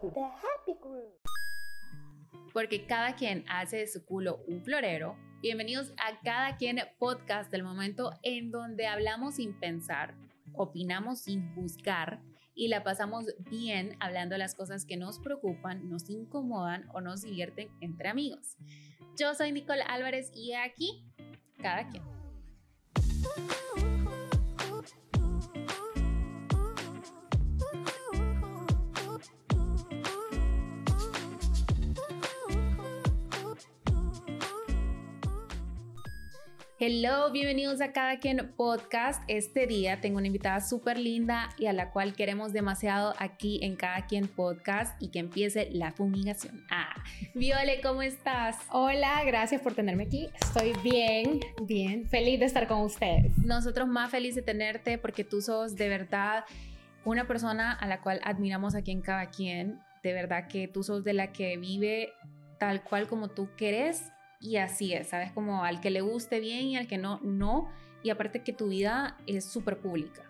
The Happy Group. Porque cada quien hace de su culo un florero. Bienvenidos a Cada quien podcast del momento en donde hablamos sin pensar, opinamos sin juzgar y la pasamos bien hablando de las cosas que nos preocupan, nos incomodan o nos divierten entre amigos. Yo soy Nicole Álvarez y aquí, cada quien. Hello, bienvenidos a Cada Quien Podcast. Este día tengo una invitada súper linda y a la cual queremos demasiado aquí en Cada Quien Podcast y que empiece la fumigación. Ah, Viole, ¿cómo estás? Hola, gracias por tenerme aquí. Estoy bien, bien, feliz de estar con ustedes. Nosotros más felices de tenerte porque tú sos de verdad una persona a la cual admiramos aquí en Cada Quien. De verdad que tú sos de la que vive tal cual como tú querés y así es, ¿sabes? Como al que le guste bien y al que no, no. Y aparte que tu vida es súper pública.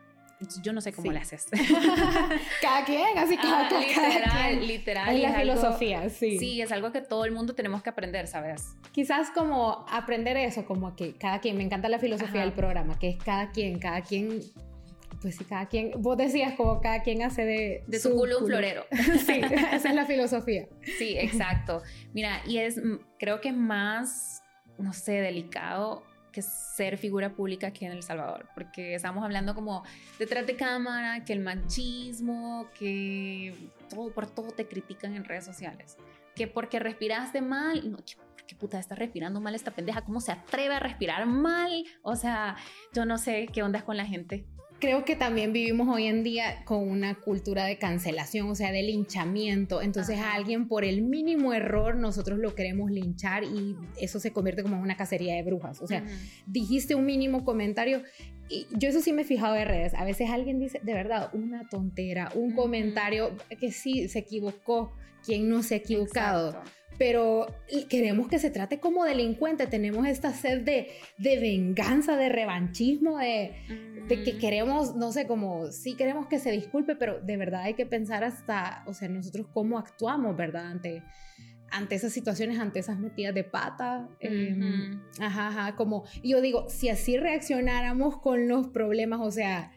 Yo no sé cómo Sí. le haces. Cada quien, así cada, Ah, cada literal, quien. literal. Es y la algo- filosofía, sí. Sí, es algo que todo el mundo tenemos que aprender, ¿sabes? Quizás como aprender eso, como que cada quien, me encanta la filosofía Ajá. del programa, que es cada quien, cada quien, pues sí, cada quien, vos decías como cada quien hace de... De su culo un florero. sí, esa es la filosofía. Sí, exacto. Mira, y es, mm, creo que es más, no sé, delicado que ser figura pública aquí en El Salvador, porque estamos hablando como detrás de cámara, que el machismo, que todo, por todo te critican en redes sociales, que porque respiraste mal, no, que- ¿por qué puta está respirando mal esta pendeja? ¿Cómo se atreve a respirar mal? O sea, yo no sé qué onda con la gente. Creo que también vivimos hoy en día con una cultura de cancelación, o sea, de linchamiento. Entonces Ajá. a alguien por el mínimo error nosotros lo queremos linchar y eso se convierte como en una cacería de brujas. O sea, Ujú. dijiste un mínimo comentario y yo eso sí me he fijado en redes. A veces alguien dice, de verdad, una tontera, un Ujú. comentario que sí se equivocó, quien no se ha equivocado Exacto. Pero queremos que se trate como delincuente, tenemos esta sed de, de venganza, de revanchismo, de, de que queremos, no sé, como sí queremos que se disculpe, pero de verdad hay que pensar hasta, o sea, nosotros cómo actuamos, ¿verdad? Ante, ante esas situaciones, ante esas metidas de pata. eh. Ajá, ajá, como yo digo, si así reaccionáramos con los problemas, o sea,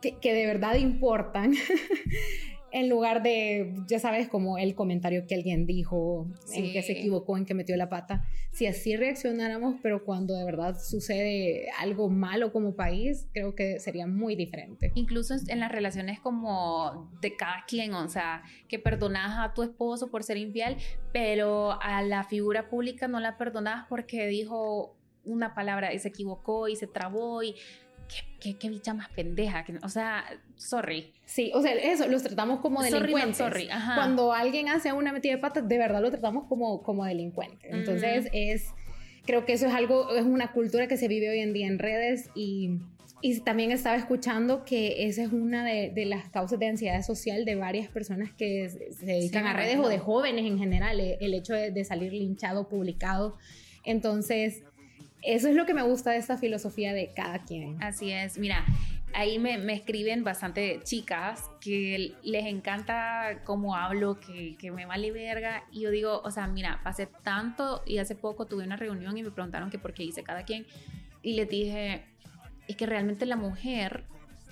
que, que de verdad importan, en lugar de, ya sabes, como el comentario que alguien dijo, en que se Sí. equivocó, en que metió la pata, si así reaccionáramos, pero cuando de verdad sucede algo malo como país, creo que sería muy diferente. Incluso en las relaciones como de cada quien, o sea, que perdonas a tu esposo por ser infiel, pero a la figura pública no la perdonas porque dijo una palabra y se equivocó y se trabó y qué, qué, qué bicha más pendeja, o sea, sorry. Sí, o sea, eso, los tratamos como Sorry, delincuentes. sorry, ajá. Cuando alguien hace una metida de pata, de verdad lo tratamos como, como delincuente. Entonces, Ujú. es, creo que eso es algo, es una cultura que se vive hoy en día en redes y, y también estaba escuchando que esa es una de, de las causas de ansiedad social de varias personas que se, dedican Sí, a redes imagino. o de jóvenes en general, el, el hecho de, de salir linchado, publicado. Entonces, eso es lo que me gusta de esta filosofía de cada quien. Así es, mira, ahí me, escriben bastante chicas que les encanta cómo hablo, que, que me vale verga. Y yo digo, o sea, mira, pasé tanto y hace poco tuve una reunión y me preguntaron que por qué hice cada quien. Y les dije, es que realmente la mujer,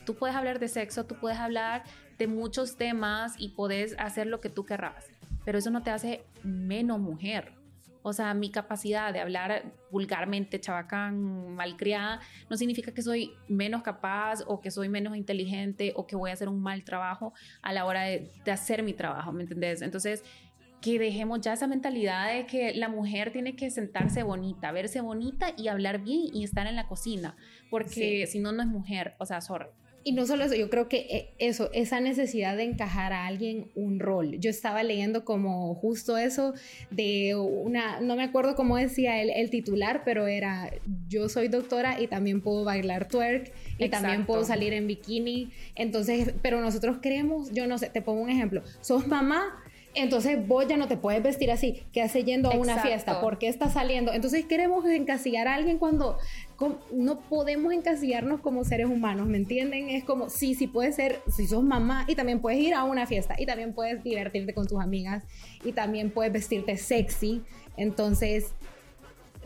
tú puedes hablar de sexo, tú puedes hablar de muchos temas y puedes hacer lo que tú querrás, pero eso no te hace menos mujer. O sea, mi capacidad de hablar vulgarmente, chabacán, malcriada, no significa que soy menos capaz o que soy menos inteligente o que voy a hacer un mal trabajo a la hora de, de hacer mi trabajo, ¿me entendés? Entonces, que dejemos ya esa mentalidad de que la mujer tiene que sentarse bonita, verse bonita y hablar bien y estar en la cocina, porque si no, no es mujer, o sea, sorry. Y no solo eso, yo creo que eh, eso, esa necesidad de encajar a alguien un rol. Yo estaba leyendo como justo eso de una, no me acuerdo cómo decía el, el titular, pero era, yo soy doctora y también puedo bailar twerk y también Exacto. puedo salir en bikini. Entonces, pero nosotros queremos, yo no sé, te pongo un ejemplo, sos mamá entonces vos ya no te puedes vestir así. ¿Qué hace yendo a una fiesta? ¿Por qué estás saliendo? Entonces queremos encasillar a alguien cuando no podemos encasillarnos como seres humanos, ¿me entienden? Es como, sí, sí puedes ser, si sos mamá y también puedes ir a una fiesta y también puedes divertirte con tus amigas y también puedes vestirte sexy. Entonces,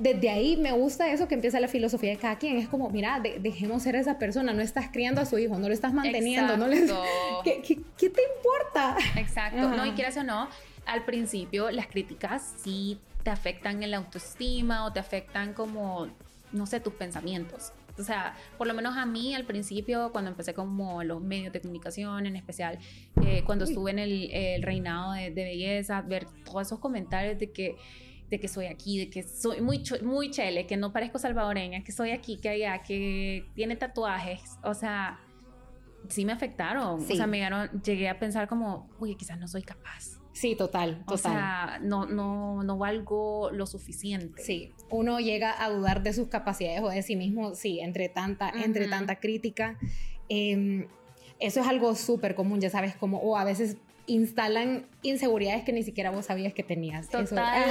desde ahí me gusta eso que empieza la filosofía de cada quien. Es como, mira, dejemos ser esa persona. No estás criando a su hijo, no lo estás manteniendo. No ¿Qué, ¿Qué, te importa? Exacto. No, y quieras o no, al principio las críticas sí te afectan en la autoestima o te afectan como, no sé, tus pensamientos. O sea, por lo menos a mí al principio, cuando empecé como los medios de comunicación, en especial eh, cuando estuve en el, reinado de, de belleza, ver todos esos comentarios de que de que soy aquí, de que soy muy, muy chele, que no parezco salvadoreña, que soy aquí, que allá, que tiene tatuajes. O sea, sí me afectaron. O sea, me llegaron, llegué a pensar como, oye, quizás no soy capaz. Sí, total, total. O sea, no, no, no valgo lo suficiente. Sí, uno llega a dudar de sus capacidades o de sí mismo, sí, entre tanta, entre tanta crítica. Em, eso es algo súper común, ya sabes, como, o a veces instalan inseguridades que ni siquiera vos sabías que tenías. Total.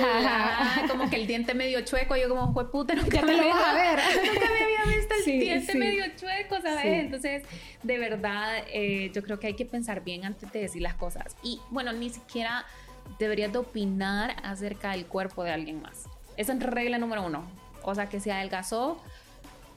como que el diente medio chueco, yo como, fue puta, nunca me, lo vas a ver. nunca me había visto el diente medio chueco, ¿sabes? Entonces, de verdad, eh, yo creo que hay que pensar bien antes de decir las cosas. Y bueno, ni siquiera deberías de opinar acerca del cuerpo de alguien más. Esa es regla número uno. O sea, que se adelgazó.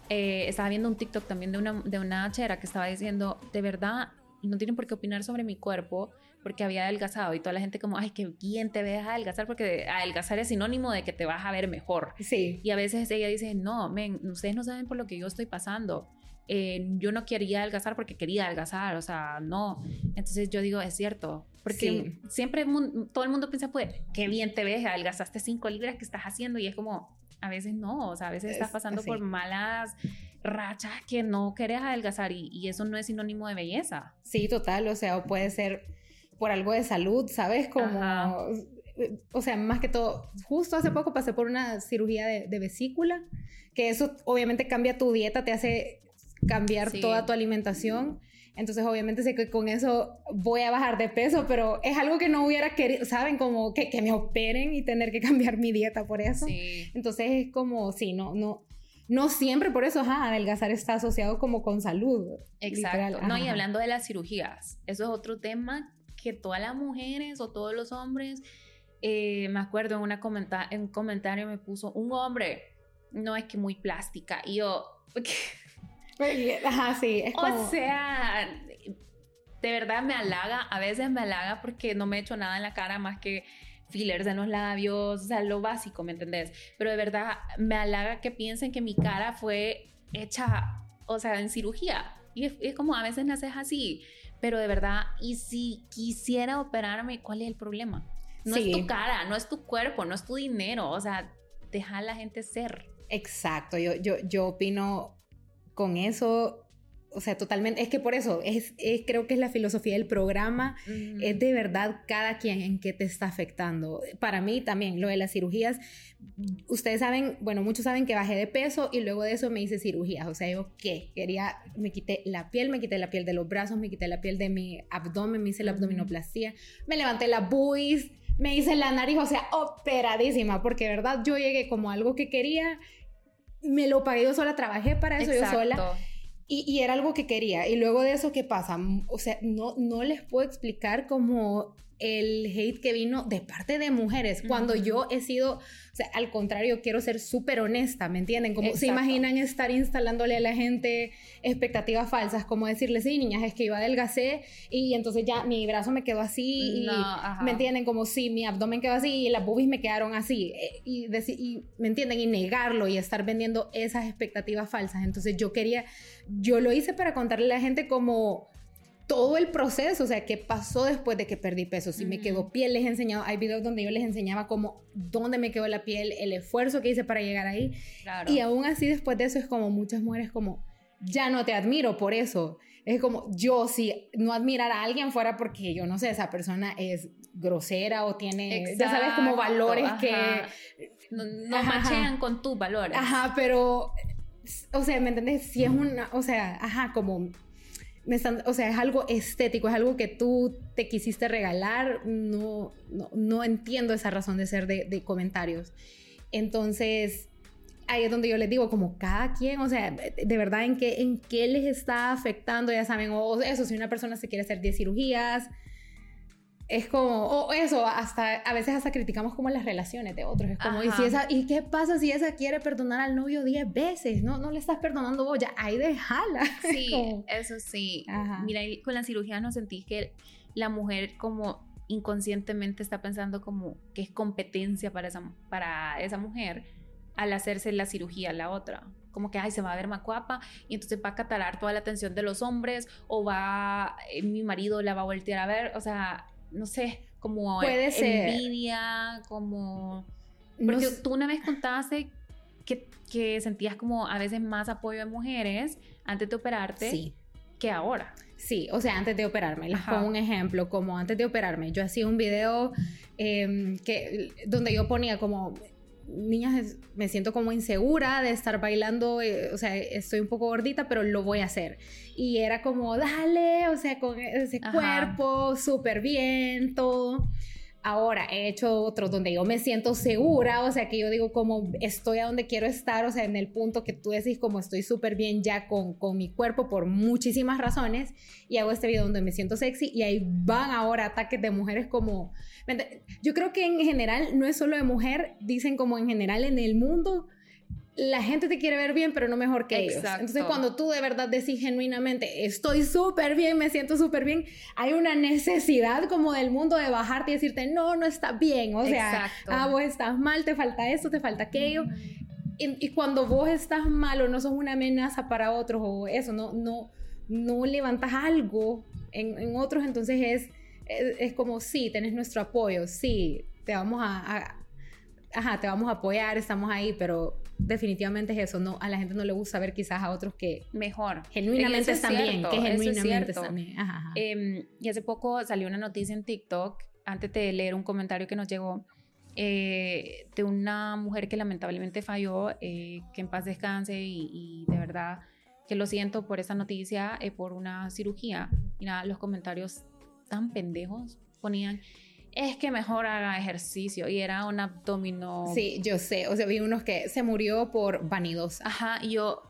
Eh, estaba viendo un TikTok también de una, de una chera que estaba diciendo, de verdad, no tienen por qué opinar sobre mi cuerpo porque había adelgazado y toda la gente como, ay, qué bien te ves adelgazar porque adelgazar es sinónimo de que te vas a ver mejor. Sí. Y a veces ella dice, no, men, ustedes no saben por lo que yo estoy pasando. Eh, yo no quería adelgazar porque quería adelgazar, o sea, no. Entonces yo digo, es cierto, porque siempre todo el mundo piensa, pues, qué bien te ves, adelgazaste cinco libras, ¿qué estás haciendo? Y es como, a veces no, o sea, a veces estás pasando por malas rachas que no querés adelgazar y, y, eso no es sinónimo de belleza. Sí, total, o sea, puede ser por algo de salud, ¿sabes? Como, o sea, más que todo, justo hace poco pasé por una cirugía de, vesícula, que eso obviamente cambia tu dieta, te hace cambiar toda tu alimentación. Entonces, obviamente sé que con eso voy a bajar de peso, pero es algo que no hubiera querido, ¿saben? Como que, que me operen y tener que cambiar mi dieta por eso. Sí. Entonces, es como, sí, no, no, no siempre por eso, ajá, adelgazar está asociado como con salud. Exacto. No, y hablando de las cirugías, eso es otro tema que todas las mujeres o todos los hombres, eh, me acuerdo en, una comenta en un comentario me puso, un hombre, no es que muy plástica, y yo... Ajá, sí, es como... O sea, de verdad me halaga, a veces me halaga porque no me he hecho nada en la cara más que fillers en los labios, o sea, lo básico, ¿me entendés? Pero de verdad me halaga que piensen que mi cara fue hecha, o sea, en cirugía. Y es, es como a veces naces así pero de verdad, y si quisiera operarme, ¿cuál es el problema? No es tu cara, no es tu cuerpo, no es tu dinero, o sea, deja a la gente ser. Exacto, yo, yo, yo opino con eso o sea, totalmente, es que por eso, es, creo que es la filosofía del programa, es de verdad cada quien en qué te está afectando. Para mí también, lo de las cirugías, ustedes saben, bueno, muchos saben que bajé de peso y luego de eso me hice cirugías, o sea, yo qué, quería, me quité la piel, me quité la piel de los brazos, me quité la piel de mi abdomen, me hice la abdominoplastia, me levanté la buis, me hice la nariz, o sea, operadísima, porque de verdad yo llegué como algo que quería, me lo pagué yo sola, trabajé para eso yo sola y, era algo que quería. Y luego de eso, ¿qué pasa? O sea, no, no les puedo explicar cómo el hate que vino de parte de mujeres, cuando yo he sido, o sea, al contrario, quiero ser súper honesta, ¿me entienden? Como se imaginan estar instalándole a la gente expectativas falsas, como decirle, sí, niñas, es que iba adelgacé y entonces ya mi brazo me quedó así, y, ¿me entienden? Como sí, mi abdomen quedó así y las boobies me quedaron así, eh, y, y, ¿me entienden? Y negarlo y estar vendiendo esas expectativas falsas. Entonces yo quería, yo lo hice para contarle a la gente como todo el proceso, o sea, qué pasó después de que perdí peso, si me quedó piel, les he enseñado, hay videos donde yo les enseñaba como dónde me quedó la piel, el esfuerzo que hice para llegar ahí. Y aún así después de eso es como muchas mujeres como, ya no te admiro por eso. Es como, yo si no admirar a alguien fuera porque yo no sé, esa persona es grosera o tiene, ya sabes, como valores que... No, no machean con tus valores. Ajá, pero, o sea, ¿me entiendes? Si es una, o sea, ajá, como me están, o sea, es algo estético, es algo que tú te quisiste regalar, no, no, entiendo esa razón de ser de, de comentarios. Entonces, ahí es donde yo les digo, como cada quien, o sea, de verdad, ¿en qué, en qué les está afectando? Ya saben, o eso, si una persona se quiere hacer 10 cirugías, es como, o eso, hasta, a veces hasta criticamos como las relaciones de otros, es como, ¿y, si esa, ¿y qué pasa si esa quiere perdonar al novio 10 veces? No, no le estás perdonando vos, ya, ahí déjala. Sí, eso sí. Mira, con la cirugía no sentís que la mujer como inconscientemente está pensando como que es competencia para esa, para esa mujer al hacerse la cirugía a la otra. Como que, ay, se va a ver más guapa y entonces va a catalar toda la atención de los hombres o va, eh, mi marido la va a voltear a ver, o sea, no sé, como Puede envidia, como... Porque tú una vez contaste que, que, sentías como a veces más apoyo de mujeres antes de operarte que ahora. Sí, o sea, antes de operarme. Les pongo un ejemplo, como antes de operarme. Yo hacía un video em, que, donde yo ponía como niñas, me siento como insegura de estar bailando, eh, o sea, estoy un poco gordita, pero lo voy a hacer. Y era como, dale, o sea, con ese cuerpo, súper bien, todo. Ahora he hecho otros donde yo me siento segura, o sea, que yo digo como estoy a donde quiero estar, o sea, en el punto que tú decís como estoy súper bien ya con, con mi cuerpo por muchísimas razones y hago este video donde me siento sexy y ahí van ahora ataques de mujeres como... Yo creo que en general no es solo de mujer, dicen como en general en el mundo la gente te quiere ver bien, pero no mejor que ellos. Entonces, cuando tú de verdad decís genuinamente, estoy súper bien, me siento súper bien, hay una necesidad como del mundo de bajarte y decirte, no, no está bien. O sea, ah, vos estás mal, te falta esto, te falta aquello. y, cuando vos estás mal o no sos una amenaza para otros o eso, no, no, no levantas algo en, otros, entonces es, es, como, sí, tenés nuestro apoyo, sí, te vamos a ajá, te vamos a apoyar, estamos ahí, pero definitivamente es eso, no, a la gente no le gusta ver quizás a otros que mejor, genuinamente están bien, que genuinamente están bien. Em, y hace poco salió una noticia en TikTok, antes de leer un comentario que nos llegó, eh, de una mujer que lamentablemente falló, eh, que en paz descanse y, de verdad que lo siento por esa noticia, eh, por una cirugía. Mira, los comentarios tan pendejos ponían, es que mejor haga ejercicio y era un abdomino. Sí, yo sé, o sea, vi unos que se murió por vanidos. Ajá, y yo...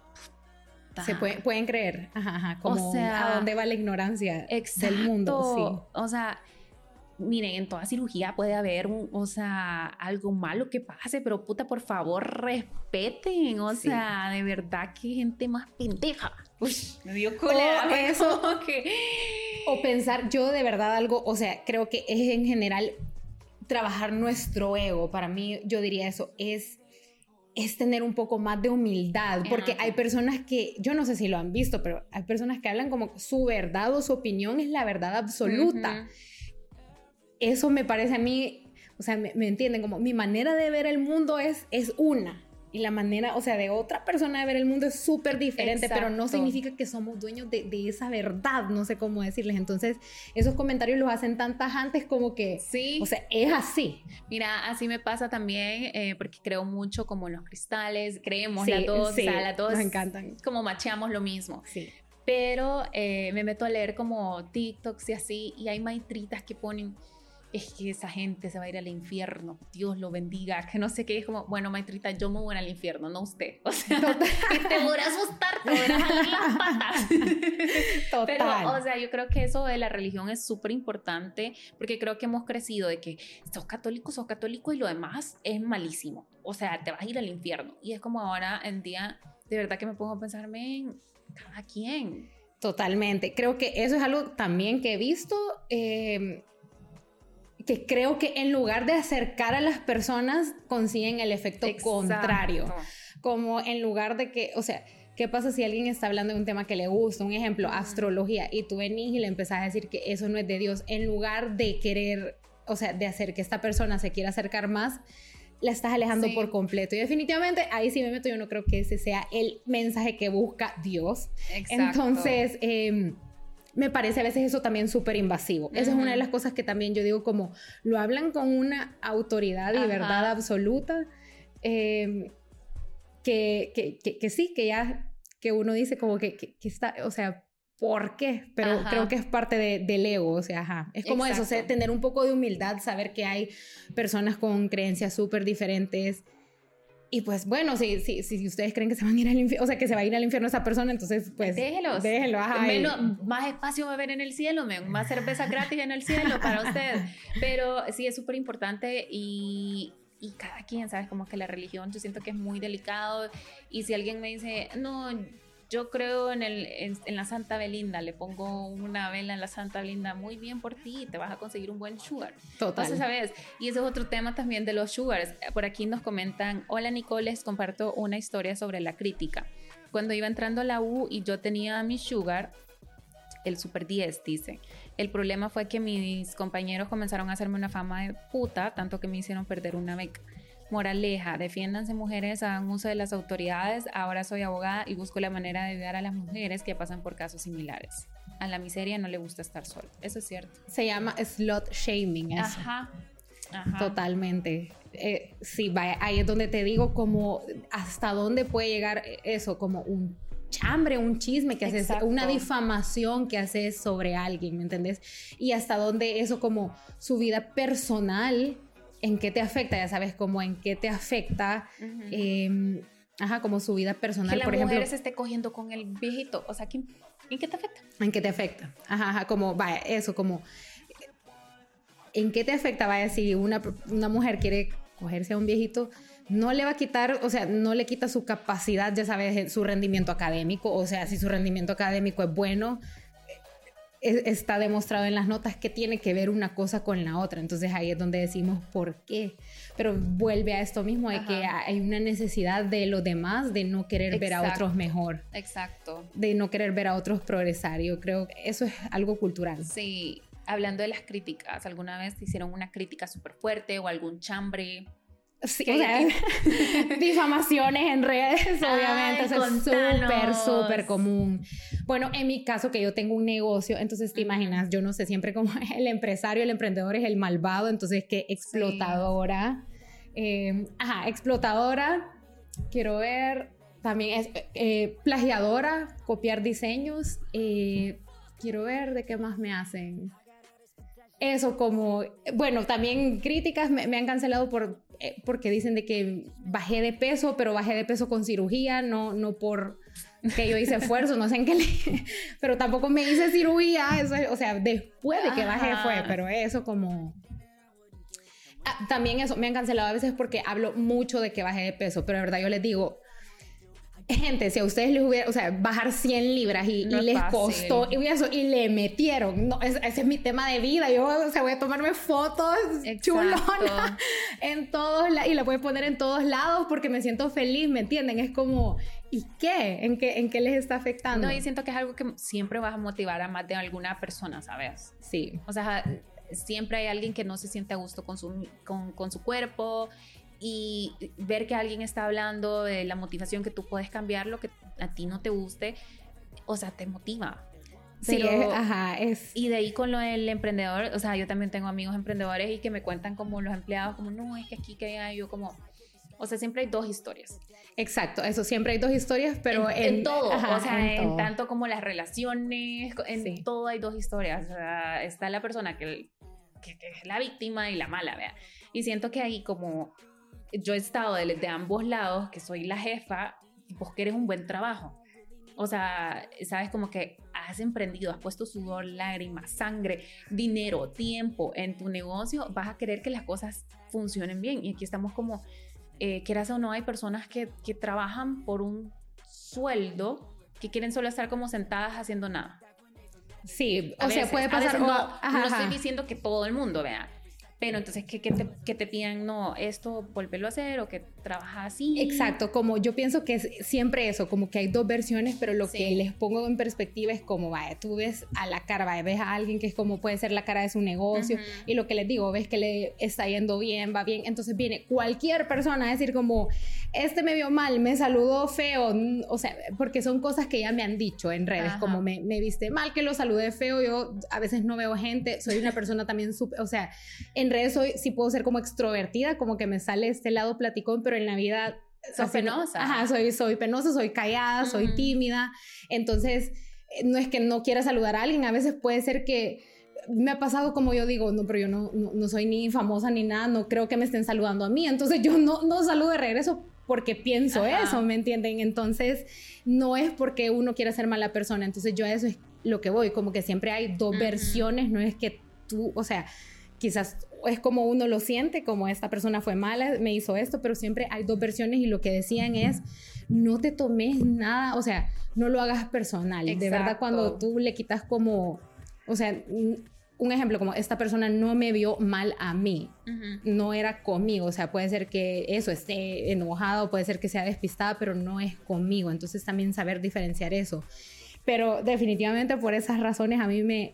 Se pueden creer, ajá, ajá, como o sea, a dónde va la ignorancia del mundo. Sí. O sea, miren, en toda cirugía puede haber, o sea, algo malo que pase, pero puta, por favor, respeten, o sea, de verdad, que gente más pendeja. Uy, me dio cólera. O eso, que... o pensar, yo de verdad algo, o sea, creo que es en general trabajar nuestro ego. Para mí, yo diría eso, es es tener un poco más de humildad, porque hay personas que, yo no sé si lo han visto, pero hay personas que hablan como su verdad o su opinión es la verdad absoluta. Eso me parece a mí, o sea, me, me, entienden, como mi manera de ver el mundo es, es una y la manera, o sea, de otra persona de ver el mundo es súper diferente, pero no significa que somos dueños de, de, esa verdad, no sé cómo decirles. Entonces, esos comentarios los hacen tan tajantes como que, sí. o sea, es así. Mira, así me pasa también, eh, porque creo mucho como en los cristales, creemos la dos, sí, la dos, nos encantan. Como macheamos lo mismo. Sí. Pero eh, me meto a leer como TikToks y así, y hay maitritas que ponen es que esa gente se va a ir al infierno, Dios lo bendiga, que no sé qué, es como, bueno, maestrita, yo me voy al infierno, no usted. O sea, que te voy a asustar, te voy a las patas. Total. Pero, o sea, yo creo que eso de la religión es súper importante, porque creo que hemos crecido de que sos católico, sos católico y lo demás es malísimo. O sea, te vas a ir al infierno. Y es como ahora en día, de verdad que me pongo a pensarme en cada quien. Totalmente. Creo que eso es algo también que he visto. Eh, que creo que en lugar de acercar a las personas, consiguen el efecto contrario. Como en lugar de que, o sea, ¿qué pasa si alguien está hablando de un tema que le gusta? Un ejemplo, astrología, y tú venís y le empezás a decir que eso no es de Dios, en lugar de querer, o sea, de hacer que esta persona se quiera acercar más, la estás alejando por completo. Y definitivamente ahí sí me meto, yo no creo que ese sea el mensaje que busca Dios. Entonces, eh, me parece a veces eso también súper invasivo. Esa es una de las cosas que también yo digo como lo hablan con una autoridad y verdad absoluta, em, que, que, que, sí, que ya, que uno dice como que, que, está, o sea, por qué, pero creo que es parte de, del ego, o sea, ajá. Es como eso, tener un poco de humildad, saber que hay personas con creencias súper diferentes. Y pues bueno, si, si, si, ustedes creen que se van a ir al infierno, o sea, que se va a ir al infierno esa persona, entonces pues... Déjelos. Déjenlo, ajá. Menos, más espacio va a haber en el cielo, más cerveza gratis en el cielo para usted. Pero sí, es súper importante y, y cada quien, ¿sabes? Como que la religión yo siento que es muy delicado y si alguien me dice, no, yo creo en, el, en, la Santa Belinda, le pongo una vela en la Santa Belinda, muy bien por ti, te vas a conseguir un buen sugar. Total. Entonces, ¿sabes? Y ese es otro tema también de los sugars. Por aquí nos comentan, hola Nicole, les comparto una historia sobre la crítica. Cuando iba entrando a la U y yo tenía mi sugar, el Super 10, dice. El problema fue que mis compañeros comenzaron a hacerme una fama de puta, tanto que me hicieron perder una beca. Moraleja, defiéndanse mujeres, hagan uso de las autoridades. Ahora soy abogada y busco la manera de ayudar a las mujeres que pasan por casos similares. A la miseria no le gusta estar sola. Eso es cierto. Se llama slot shaming. Eso. Ajá. Totalmente. Eh, sí, vaya, ahí es donde te digo como hasta dónde puede llegar eso, como un chambre, un chisme que haces, una difamación que haces sobre alguien, ¿me entendés? Y hasta dónde eso como su vida personal en qué te afecta, ya sabes, como en qué te afecta, em, ajá, como su vida personal, que por ejemplo. mujer se esté cogiendo con el viejito, o sea, ¿en qué te afecta? En qué te afecta, ajá, ajá, como, vaya, eso, como, ¿en qué te afecta? Vaya, si una, una mujer quiere cogerse a un viejito, no le va a quitar, o sea, no le quita su capacidad, ya sabes, su rendimiento académico, o sea, si su rendimiento académico es bueno, está demostrado en las notas que tiene que ver una cosa con la otra. Entonces ahí es donde decimos por qué. Pero vuelve a esto mismo, de que hay una necesidad de los demás de no querer ver a otros mejor. Exacto. De no querer ver a otros progresar. Yo creo que eso es algo cultural. Sí. Hablando de las críticas, ¿alguna vez te hicieron una crítica súper fuerte o algún chambre? Sí, difamaciones en redes, obviamente, eso es súper, súper común. Bueno, en mi caso, que yo tengo un negocio, entonces te imaginas, yo no sé, siempre como el empresario, el emprendedor es el malvado, entonces que explotadora. Em, ajá, explotadora, quiero ver, también es eh, plagiadora, copiar diseños, eh, quiero ver de qué más me hacen eso como, bueno, también críticas me, han cancelado por, eh, porque dicen de que bajé de peso, pero bajé de peso con cirugía, no, no por que yo hice esfuerzo, no sé en qué le... Pero tampoco me hice cirugía, eso, o sea, después de que bajé fue, pero eso como... Ah, también eso, me han cancelado a veces porque hablo mucho de que bajé de peso, pero de verdad yo les digo, gente, si a ustedes les hubiera, o sea, bajar 100 libras y, les costó y, eso, y le metieron, no, ese, es mi tema de vida, yo, o sea, voy a tomarme fotos chulonas en todos y la voy a poner en todos lados porque me siento feliz, ¿me entienden? Es como, ¿y qué? ¿En qué, en qué les está afectando? No, y siento que es algo que siempre vas a motivar a más de alguna persona, ¿sabes? Sí. O sea, siempre hay alguien que no se siente a gusto con su, con, con su cuerpo y ver que alguien está hablando de la motivación que tú puedes cambiar lo que a ti no te guste, o sea, te motiva. sí, ajá, es. Y de ahí con lo del emprendedor, o sea, yo también tengo amigos emprendedores y que me cuentan como los empleados, como, no, es que aquí que hay, yo como, o sea, siempre hay dos historias. Exacto, eso, siempre hay dos historias, pero en, todo, o sea, en, tanto como las relaciones, en todo hay dos historias. O sea, está la persona que, que, que, es la víctima y la mala, vea. Y siento que ahí como yo he estado de, ambos lados, que soy la jefa, vos querés un buen trabajo. O sea, sabes como que has emprendido, has puesto sudor, lágrimas, sangre, dinero, tiempo en tu negocio, vas a querer que las cosas funcionen bien. Y aquí estamos como, eh, quieras o no, hay personas que, que trabajan por un sueldo que quieren solo estar como sentadas haciendo nada. Sí, o sea, puede pasar. no, no, estoy diciendo que todo el mundo, vea, pero entonces que, te, que te pidan, no, esto volverlo a hacer o que trabaja así. Exacto, como yo pienso que es siempre eso, como que hay dos versiones, pero lo que les pongo en perspectiva es como, vaya, tú ves a la cara, vaya, ves a alguien que es como puede ser la cara de su negocio y lo que les digo, ves que le está yendo bien, va bien, entonces viene cualquier persona a decir como, este me vio mal, me saludó feo, o sea, porque son cosas que ya me han dicho en redes, como me, me, viste mal, que lo saludé feo, yo a veces no veo gente, soy una persona también súper, o sea, en redes soy, sí puedo ser como extrovertida, como que me sale este lado platicón, pero en la vida... Soy penosa. Ajá, soy, soy penosa, soy callada, soy tímida. Entonces, no es que no quiera saludar a alguien, a veces puede ser que me ha pasado como yo digo, no, pero yo no, no, soy ni famosa ni nada, no creo que me estén saludando a mí, entonces yo no, no saludo de regreso porque pienso eso, ¿me entienden? Entonces, no es porque uno quiera ser mala persona, entonces yo a eso es lo que voy, como que siempre hay dos versiones, no es que tú, o sea, quizás es como uno lo siente, como esta persona fue mala, me hizo esto, pero siempre hay dos versiones y lo que decían es, no te tomes nada, o sea, no lo hagas personal. De verdad, cuando tú le quitas como, o sea, un ejemplo como esta persona no me vio mal a mí, no era conmigo, o sea, puede ser que eso esté enojado, puede ser que sea despistada, pero no es conmigo, entonces también saber diferenciar eso. Pero definitivamente por esas razones a mí me,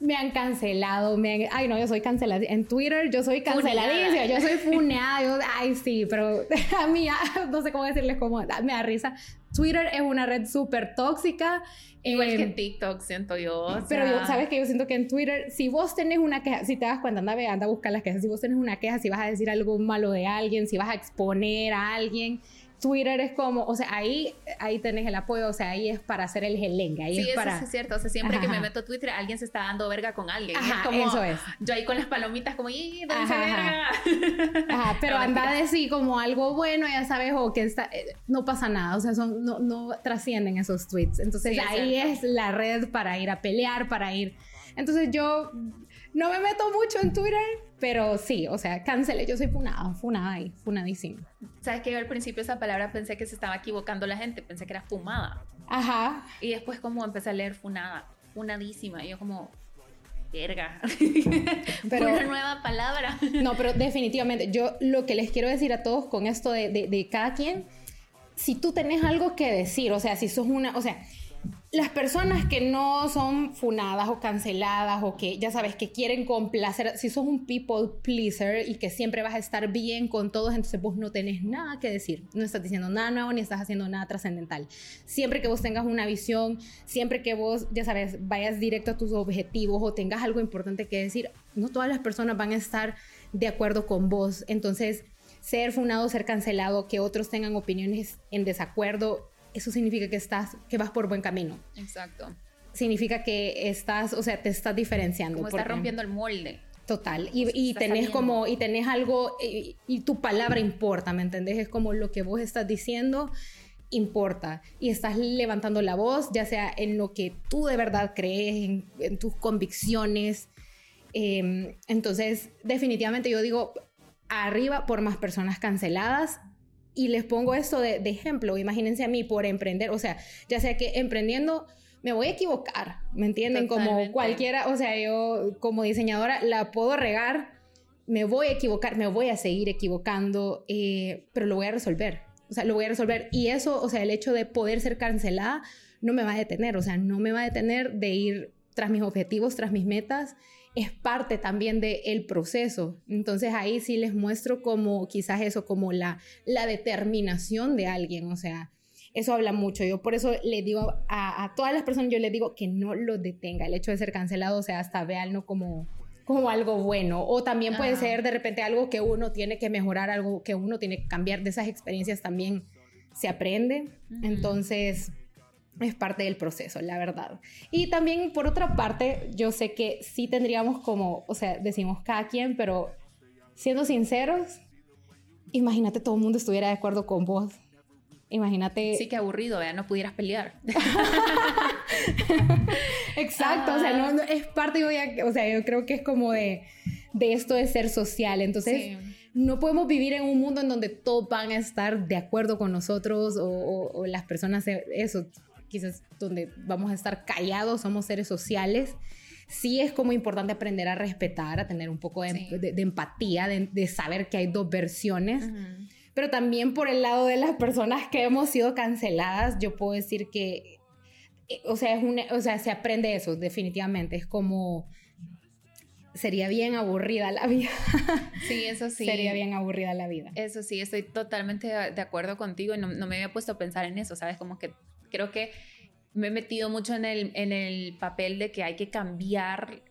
me han cancelado, me ay no, yo soy cancelada, en Twitter yo soy canceladísima, yo soy funeada, yo, ay sí, pero a mí no sé cómo decirles cómo, me da risa. Twitter es una red súper tóxica. Igual que en em, TikTok, siento yo. pero yo, sabes que yo siento que en Twitter, si vos tenés una queja, si te das cuenta, anda, anda a buscar las quejas, si vos tenés una queja, si vas a decir algo malo de alguien, si vas a exponer a alguien, Twitter es como, o sea, ahí, ahí tenés el apoyo, o sea, ahí es para hacer el gelengue. Ahí sí, es eso para... es cierto. O sea, siempre que me meto a Twitter, alguien se está dando verga con alguien. Ajá, como, eso es. Yo ahí con las palomitas, como, ¡y, dónde verga! Ajá, pero anda a decir como algo bueno, ya sabes, o que está, eh, no pasa nada, o sea, son, no, no trascienden esos tweets. Entonces ahí es la red para ir a pelear, para ir. Entonces yo no me meto mucho en Twitter, pero sí, o sea, cancelé. Yo soy funada, funada ahí, funadísima. ¿Sabes que yo al principio esa palabra pensé que se estaba equivocando la gente? Pensé que era fumada. Ajá. Y después como empecé a leer funada, funadísima. Y yo como, verga. Pero, Una nueva palabra. No, pero definitivamente, yo lo que les quiero decir a todos con esto de, de, de cada quien, si tú tenés algo que decir, o sea, si sos una, o sea, las personas que no son funadas o canceladas o que ya sabes que quieren complacer, si sos un people pleaser y que siempre vas a estar bien con todos, entonces vos no tenés nada que decir, no estás diciendo nada nuevo ni estás haciendo nada trascendental. Siempre que vos tengas una visión, siempre que vos, ya sabes, vayas directo a tus objetivos o tengas algo importante que decir, no todas las personas van a estar de acuerdo con vos. Entonces, ser funado, ser cancelado, que otros tengan opiniones en desacuerdo, eso significa que estás, que vas por buen camino. Exacto. Significa que estás, o sea, te estás diferenciando. Como estás rompiendo el molde. Total. Y, y tenés como, y tenés algo, y, tu palabra importa, ¿me entendés? Es como lo que vos estás diciendo importa. Y estás levantando la voz, ya sea en lo que tú de verdad crees, en, tus convicciones. Em, entonces, definitivamente yo digo, arriba por más personas canceladas, y les pongo esto de, ejemplo, imagínense a mí por emprender, o sea, ya sea que emprendiendo me voy a equivocar, ¿me entienden? Como cualquiera, o sea, yo como diseñadora la puedo regar, me voy a equivocar, me voy a seguir equivocando, eh, pero lo voy a resolver, o sea, lo voy a resolver. Y eso, o sea, el hecho de poder ser cancelada no me va a detener, o sea, no me va a detener de ir tras mis objetivos, tras mis metas es parte también del proceso. Entonces ahí sí les muestro como quizás eso, como la, la determinación de alguien, o sea, eso habla mucho. Yo por eso le digo a, todas las personas, yo les digo que no lo detenga. El hecho de ser cancelado, o sea, hasta véanlo como, como algo bueno. O también puede ser de repente algo que uno tiene que mejorar, algo que uno tiene que cambiar. De esas experiencias también se aprende. Entonces, es parte del proceso, la verdad. Y también, por otra parte, yo sé que sí tendríamos como, o sea, decimos cada quien, pero siendo sinceros, imagínate todo el mundo estuviera de acuerdo con vos. Imagínate. Sí, que aburrido, ¿verdad? No pudieras pelear. Exacto, o sea, no, es parte, o sea, yo creo que es como de, de esto de ser social. Entonces, no podemos vivir en un mundo en donde todos van a estar de acuerdo con nosotros o, o las personas, eso, quizás donde vamos a estar callados, somos seres sociales, sí es como importante aprender a respetar, a tener un poco de, empatía, de, saber que hay dos versiones. Pero también por el lado de las personas que hemos sido canceladas, yo puedo decir que, eh, o sea, es o sea, se aprende eso, definitivamente. Es como, sería bien aburrida la vida. Sí, eso sí. sería bien aburrida la vida. Eso sí, estoy totalmente de acuerdo contigo y no, no, me había puesto a pensar en eso, ¿sabes? Como que creo que me he metido mucho en el, en el papel de que hay que cambiar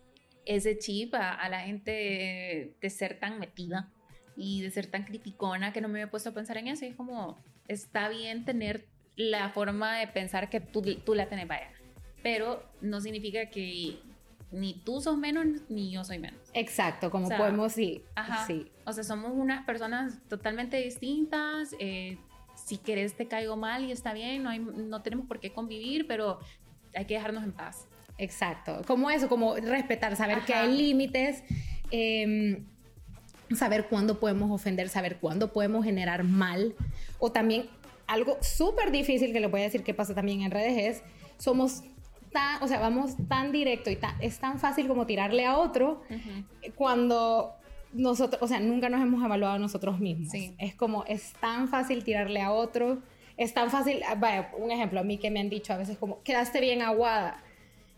ese chip a, la gente de, ser tan metida y de ser tan criticona que no me había puesto a pensar en eso. Y es como, está bien tener la forma de pensar que tú, tú la tenés, vaya. pero no significa que ni tú sos menos ni yo soy menos. Exacto, como podemos, sí, ajá, sí. O sea, somos unas personas totalmente distintas. Eh, si querés te caigo mal y está bien, no, hay, no tenemos por qué convivir, pero hay que dejarnos en paz. Exacto, como eso, como respetar, saber que hay límites, em, saber cuándo podemos ofender, saber cuándo podemos generar mal, o también algo súper difícil que le voy a decir que pasa también en redes es, somos tan, o sea, vamos tan directo y es tan fácil como tirarle a otro cuando nosotros, o sea, nunca nos hemos evaluado nosotros mismos. Es como, es tan fácil tirarle a otro, es tan fácil, ah, vaya, un ejemplo a mí que me han dicho a veces como, quedaste bien aguada.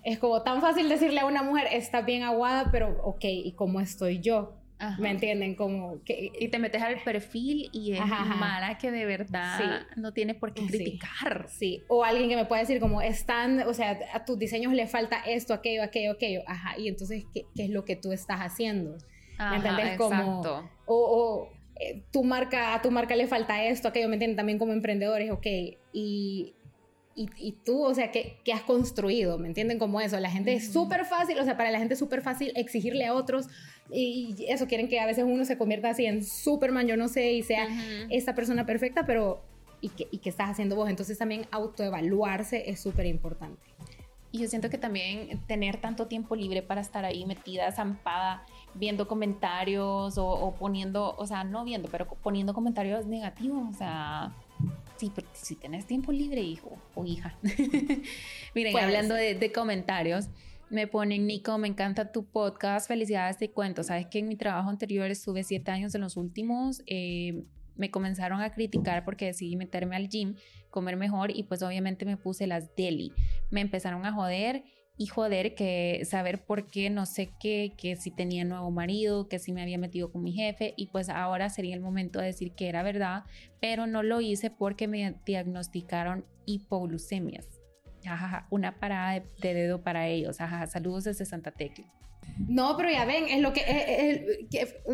Es como tan fácil decirle a una mujer, está bien aguada, pero ok, ¿y cómo estoy yo? ¿Me entienden? Como que... Y te metes al perfil y es mala que de verdad no tiene por qué criticar. Sí. o alguien que me puede decir como, están, o sea, a tus diseños le falta esto, aquello, aquello, aquello. Ajá, y entonces, ¿qué, qué es lo que tú estás haciendo? ¿Me entiendes? Como, o, o eh, tu marca, a tu marca le falta esto, aquello, ¿me entienden? También como emprendedores, ok. Y, y, y, tú, o sea, ¿qué, ¿qué, has construido? ¿Me entienden? Como eso. La gente es súper fácil, o sea, para la gente es súper fácil exigirle a otros y eso, quieren que a veces uno se convierta así en Superman, yo no sé, y sea esta persona perfecta, pero ¿y qué, ¿y qué estás haciendo vos? Entonces también autoevaluarse es súper importante. Y yo siento que también tener tanto tiempo libre para estar ahí metida, zampada, viendo comentarios o, poniendo, o sea, no viendo, pero poniendo comentarios negativos, o sea, sí, porque si tienes tiempo libre, hijo o hija. Miren, pues, hablando de, de comentarios, me ponen, Nico, me encanta tu podcast, felicidades, te cuento. Sabes que en mi trabajo anterior estuve siete años en los últimos, eh, me comenzaron a criticar porque decidí meterme al gym, comer mejor y pues obviamente me puse las deli. Me empezaron a joder y joder que saber por qué, no sé qué, que si tenía nuevo marido, que si me había metido con mi jefe y pues ahora sería el momento de decir que era verdad, pero no lo hice porque me diagnosticaron hipoglucemias una parada de, dedo para ellos. Ajá, saludos desde Santa Tecla. No, pero ya ven, es lo que,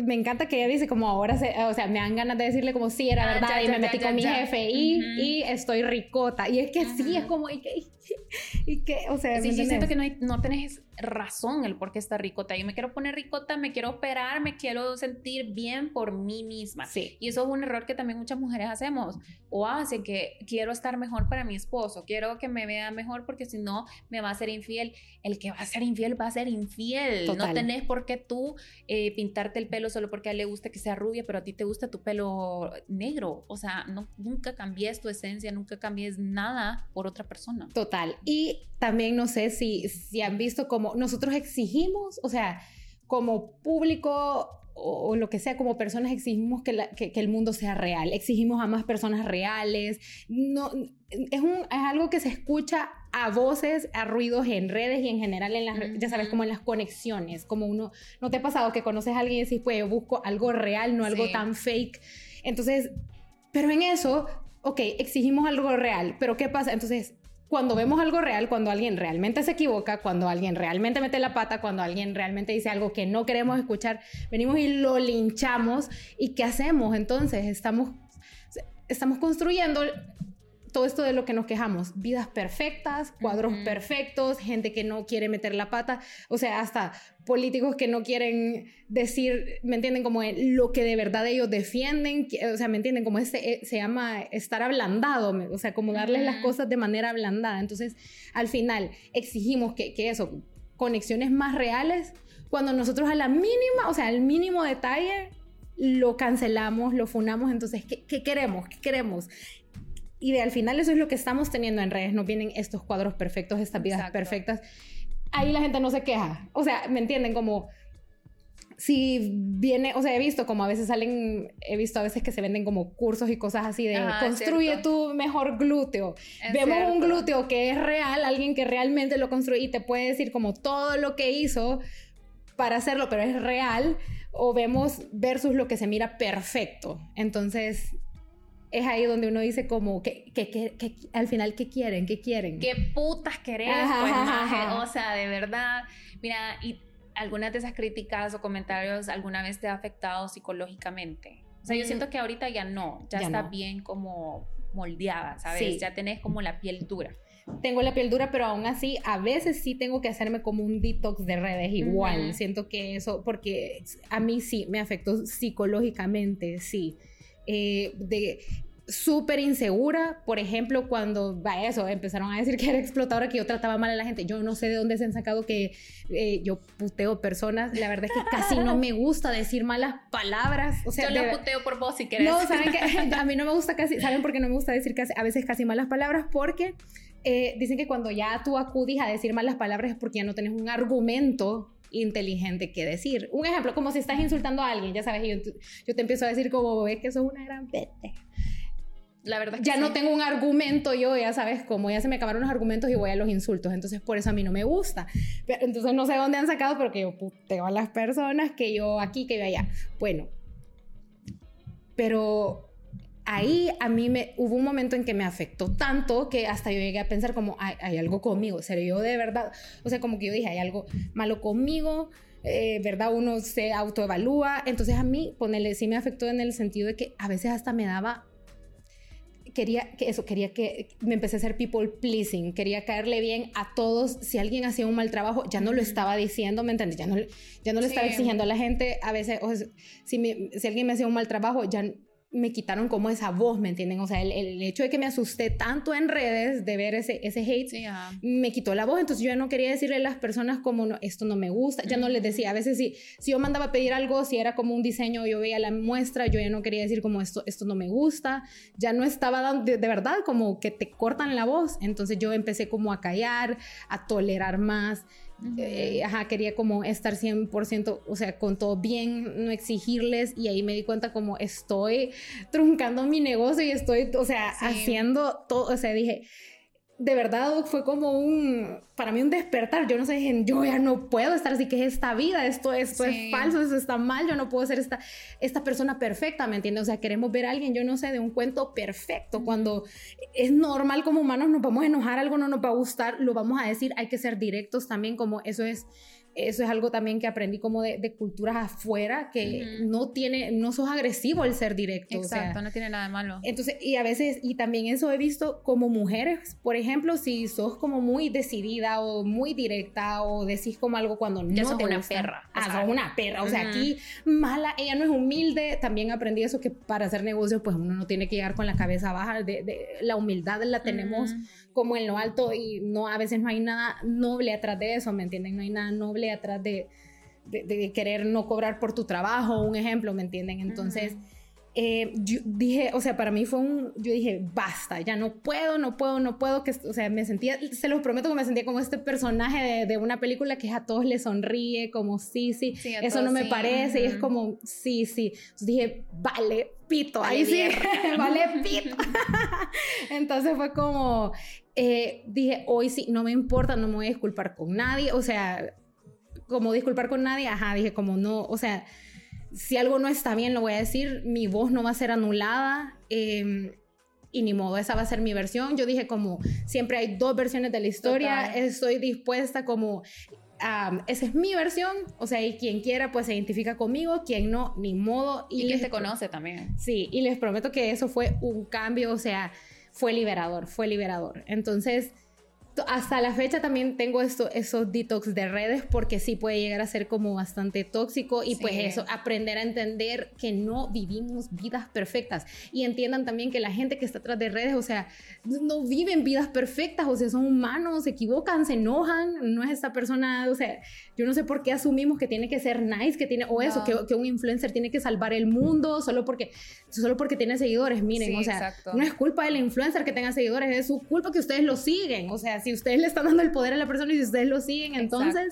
me encanta que ella dice como ahora, se, o sea, me dan ganas de decirle como sí, era ah, verdad, y me metí con mi jefe y, y, estoy ricota. Y es que sí, es como, y que, y que o sea, sí, sí, siento que no, no tenés razón el por qué está ricota. Yo me quiero poner ricota, me quiero operar, me quiero sentir bien por mí misma. Sí. Y eso es un error que también muchas mujeres hacemos. O hacen que quiero estar mejor para mi esposo, quiero que me vea mejor porque si no me va a ser infiel. El que va a ser infiel va a ser infiel. No tenés por qué tú eh, pintarte el pelo solo porque a él le gusta que sea rubia, pero a ti te gusta tu pelo negro. O sea, no, nunca cambies tu esencia, nunca cambies nada por otra persona. Total. Y también no sé si, si han visto como nosotros exigimos, o sea, como público o, lo que sea, como personas exigimos que, que, el mundo sea real, exigimos a más personas reales. No, es, un, es algo que se escucha a voces, a ruidos en redes y en general en las, ya sabes, como en las conexiones, como uno, ¿no te ha pasado que conoces a alguien y decís, pues yo busco algo real, no algo tan fake? Entonces, pero en eso, ok, exigimos algo real, pero ¿qué pasa? Entonces, cuando vemos algo real, cuando alguien realmente se equivoca, cuando alguien realmente mete la pata, cuando alguien realmente dice algo que no queremos escuchar, venimos y lo linchamos. ¿Y qué hacemos? Entonces, estamos, estamos construyendo todo esto de lo que nos quejamos, vidas perfectas, cuadros perfectos, gente que no quiere meter la pata, o sea, hasta políticos que no quieren decir, ¿me entienden? Como lo que de verdad ellos defienden, o sea, ¿me entienden? Como ese, eh, se llama estar ablandado, o sea, como darles las cosas de manera ablandada. Entonces, al final, exigimos que, que eso, conexiones más reales, cuando nosotros a la mínima, o sea, al mínimo detalle, lo cancelamos, lo funamos, entonces, ¿qué, qué queremos? ¿Qué queremos? Y de al final eso es lo que estamos teniendo en redes, nos vienen estos cuadros perfectos, estas vidas perfectas. Ahí la gente no se queja. O sea, ¿me entienden? Como si viene, o sea, he visto como a veces salen, he visto a veces que se venden como cursos y cosas así de construye tu mejor glúteo. Vemos un glúteo que es real, alguien que realmente lo construye y te puede decir como todo lo que hizo para hacerlo, pero es real, o vemos versus lo que se mira perfecto. Entonces, es ahí donde uno dice como que, que, que, al final qué quieren, qué quieren. ¿Qué putas querés? Pues, o sea, de verdad, mira, y algunas de esas críticas o comentarios alguna vez te ha afectado psicológicamente. O sea, yo siento que ahorita ya no, ya, está bien como moldeada, ¿sabes? Ya tenés como la piel dura. tengo la piel dura, pero aún así a veces sí tengo que hacerme como un detox de redes igual. Siento que eso, porque a mí sí me afectó psicológicamente, sí. Eh, de súper insegura, por ejemplo, cuando va eso, empezaron a decir que era explotadora, que yo trataba mal a la gente. Yo no sé de dónde se han sacado que eh, yo puteo personas. La verdad es que casi no me gusta decir malas palabras. O sea, yo lo puteo por vos si querés. No, saben que a mí no me gusta casi, ¿saben por qué no me gusta decir casi, a veces casi malas palabras? Porque eh, dicen que cuando ya tú acudís a decir malas palabras es porque ya no tenés un argumento inteligente que decir. Un ejemplo, como si estás insultando a alguien, ya sabes, yo, yo te empiezo a decir como, es que sos una gran pete. La verdad ya no tengo un argumento yo, ya sabes, como ya se me acabaron los argumentos y voy a los insultos, entonces por eso a mí no me gusta. Pero, entonces no sé dónde han sacado, pero que yo puteo a las personas, que yo aquí, que yo allá. Bueno, pero ahí a mí me hubo un momento en que me afectó tanto que hasta yo llegué a pensar como hay, algo conmigo, o sea, yo de verdad, o sea, como que yo dije, hay algo malo conmigo, eh, ¿verdad? Uno se autoevalúa, entonces a mí, ponerle, sí me afectó en el sentido de que a veces hasta me daba quería que eso, quería que me empecé a hacer people pleasing, quería caerle bien a todos. Si alguien hacía un mal trabajo, ya no lo estaba diciendo, ¿me entiendes? Ya no, ya no le estaba exigiendo a la gente. A veces, si, si alguien me hacía un mal trabajo, ya me quitaron como esa voz, ¿me entienden? O sea, el, el, hecho de que me asusté tanto en redes de ver ese, ese hate, me quitó la voz. Entonces yo ya no quería decirle a las personas como, no, esto no me gusta. Ya no les decía, a veces si, si yo mandaba a pedir algo, si era como un diseño, yo veía la muestra, yo ya no quería decir como esto, esto no me gusta. Ya no estaba dando, de, de verdad, como que te cortan la voz. Entonces yo empecé como a callar, a tolerar más. Eh, ajá, quería como estar 100%, o sea, con todo bien, no exigirles y ahí me di cuenta como estoy truncando mi negocio y estoy, o sea, haciendo todo, o sea, dije, de verdad fue como un, para mí un despertar. Yo no sé, yo ya no puedo estar así, que es esta vida? Esto, esto es falso, esto está mal, yo no puedo ser esta, esta persona perfecta, ¿me entiendes? O sea, queremos ver a alguien, yo no sé, de un cuento perfecto. Cuando es normal como humanos, nos vamos a enojar, algo no nos va a gustar, lo vamos a decir, hay que ser directos también, como eso es eso es algo también que aprendí como de, culturas afuera, que no tiene, no sos agresivo el ser directo. Exacto, no tiene nada de malo. Entonces, y a veces, y también eso he visto como mujeres, por ejemplo, si sos como muy decidida o muy directa o decís como algo cuando no sos te una perra. Ah, sos una perra. O sea, aquí mala, ella no es humilde. También aprendí eso que para hacer negocios, pues uno no tiene que llegar con la cabeza baja. De, la humildad la tenemos como en lo alto y no, a veces no hay nada noble atrás de eso, ¿me entienden? No hay nada noble atrás de, de, querer no cobrar por tu trabajo, un ejemplo, ¿me entienden? Entonces... Eh, yo dije, o sea, para mí fue un, yo dije, basta, ya no puedo, no puedo, no puedo, que, o sea, me sentía, se los prometo que me sentía como este personaje de, de una película que a todos les sonríe, como sí, sí, eso no me parece, y es como, sí, sí. Entonces dije, vale, pito, ahí sí, vale, pito. Entonces fue como, eh, dije, hoy sí, no me importa, no me voy a disculpar con nadie, o sea, como disculpar con nadie, ajá, dije, como no, o sea, si algo no está bien, lo voy a decir, mi voz no va a ser anulada. Em, y ni modo, esa va a ser mi versión. Yo dije como, siempre hay dos versiones de la historia, estoy dispuesta como, esa es mi versión, o sea, y quien quiera pues se identifica conmigo, quien no, ni modo. Y, quien te conoce también. Sí, y les prometo que eso fue un cambio, o sea, fue liberador, fue liberador. Entonces, hasta la fecha también tengo esto, esos detox de redes porque sí puede llegar a ser como bastante tóxico y pues eso, aprender a entender que no vivimos vidas perfectas. Y entiendan también que la gente que está atrás de redes, o sea, no viven vidas perfectas, o sea, son humanos, se equivocan, se enojan, no es esta persona, o sea, yo no sé por qué asumimos que tiene que ser nice, que tiene, o eso, que, que, un influencer tiene que salvar el mundo solo porque, solo porque tiene seguidores, miren, o sea, no es culpa del influencer que tenga seguidores, es su culpa que ustedes lo siguen, o sea, si ustedes le están dando el poder a la persona y si ustedes lo siguen, entonces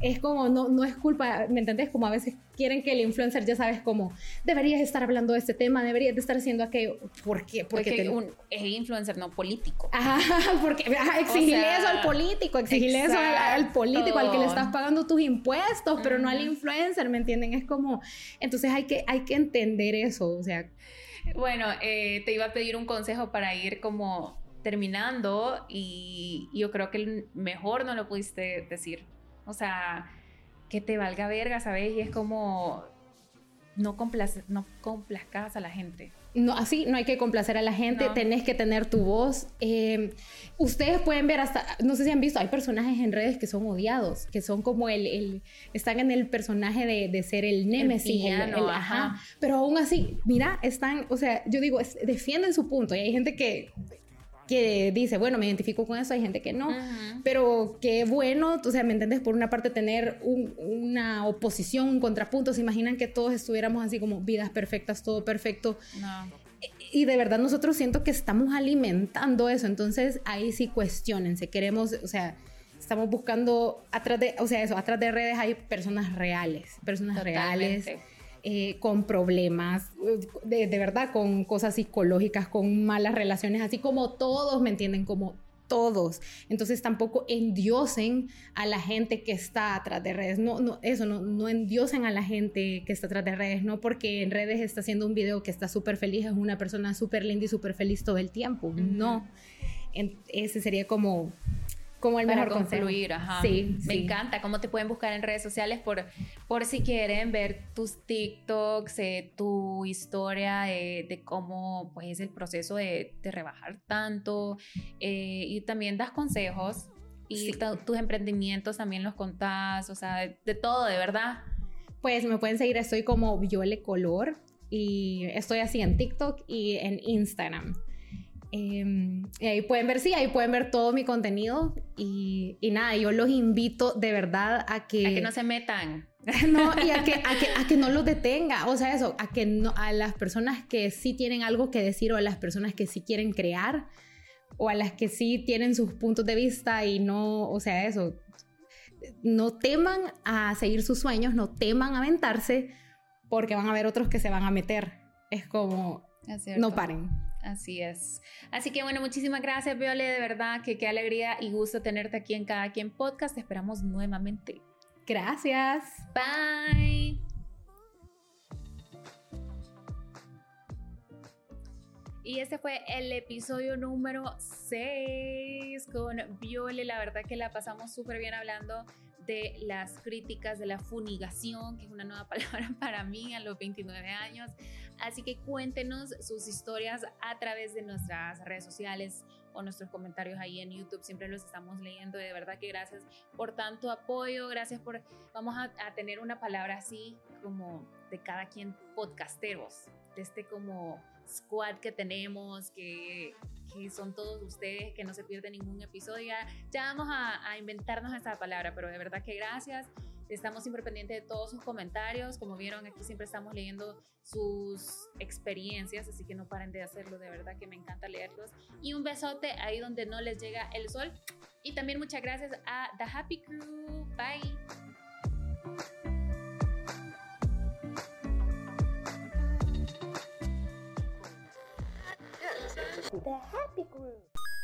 es como, no, no es culpa, ¿me entendés? Como a veces quieren que el influencer, ya sabes, como, deberías estar hablando de este tema, deberías de estar haciendo aquello. ¿Por qué? Porque, un, es influencer, no político. Ajá, porque exigirle eso al político, exigirle eso al, político, al que le estás pagando tus impuestos, pero no al influencer, ¿me entienden? Es como, entonces hay que, hay que entender eso, o sea. Bueno, eh, te iba a pedir un consejo para ir como terminando y, yo creo que el mejor no lo pudiste decir. O sea, que te valga verga, ¿sabes? Y es como no, complace, no complazcas a la gente. No, así no hay que complacer a la gente, tenés que tener tu voz. Em, ustedes pueden ver hasta, no sé si han visto, hay personajes en redes que son odiados, que son como el, el están en el personaje de, de ser el némesis, el, ajá. Pero aún así, mira, están, o sea, yo digo, defienden su punto y hay gente que que dice, bueno, me identifico con eso, hay gente que no, pero qué bueno, o sea, ¿me entiendes? Por una parte tener una oposición, un contrapunto, se imaginan que todos estuviéramos así como vidas perfectas, todo perfecto. No. Y de verdad nosotros siento que estamos alimentando eso, entonces ahí sí cuestionense, queremos, o sea, estamos buscando atrás de, o sea, eso, atrás de redes hay personas reales, personas reales eh, con problemas, de, verdad, con cosas psicológicas, con malas relaciones, así como todos, ¿me entienden? Como todos. Entonces tampoco endiosen a la gente que está atrás de redes. No, no, eso, no, no endiosen a la gente que está atrás de redes, no porque en redes está haciendo un video que está súper feliz, es una persona súper linda y súper feliz todo el tiempo. No. ese sería como como el mejor concluir, ajá. Sí, me encanta cómo te pueden buscar en redes sociales por, por si quieren ver tus TikToks, eh, tu historia de, cómo pues, es el proceso de, de rebajar tanto eh, y también das consejos y tus emprendimientos también los contás, o sea, de, de, todo, de verdad. Pues me pueden seguir, estoy como Viole Color y estoy así en TikTok y en Instagram. Em, y ahí pueden ver, sí, ahí pueden ver todo mi contenido y, y, nada, yo los invito de verdad a que... A que no se metan. No, y a que, a que, a que no los detenga, o sea, eso, a que no, a las personas que sí tienen algo que decir o a las personas que sí quieren crear o a las que sí tienen sus puntos de vista y no, o sea, eso, no teman a seguir sus sueños, no teman a aventarse porque van a haber otros que se van a meter. Es como, no paren. Así es. Así que bueno, muchísimas gracias, Viole, de verdad que qué alegría y gusto tenerte aquí en Cada Quien Podcast. Te esperamos nuevamente. Gracias. Bye. Y este fue el episodio número 6 con Viole. La verdad que la pasamos súper bien hablando de las críticas de la funigación, que es una nueva palabra para mí a los 29 años. Así que cuéntenos sus historias a través de nuestras redes sociales o nuestros comentarios ahí en YouTube. Siempre los estamos leyendo. De verdad que gracias por tanto apoyo. Gracias por... Vamos a, a tener una palabra así como de cada quien podcasteros. De este como squad que tenemos, que, que, son todos ustedes, que no se pierde ningún episodio. Ya, vamos a, a, inventarnos esa palabra, pero de verdad que gracias. Estamos siempre pendientes de todos sus comentarios. Como vieron, aquí siempre estamos leyendo sus experiencias, así que no paren de hacerlo. De verdad que me encanta leerlos. Y un besote ahí donde no les llega el sol. Y también muchas gracias a The Happy Crew. Bye. the happy group.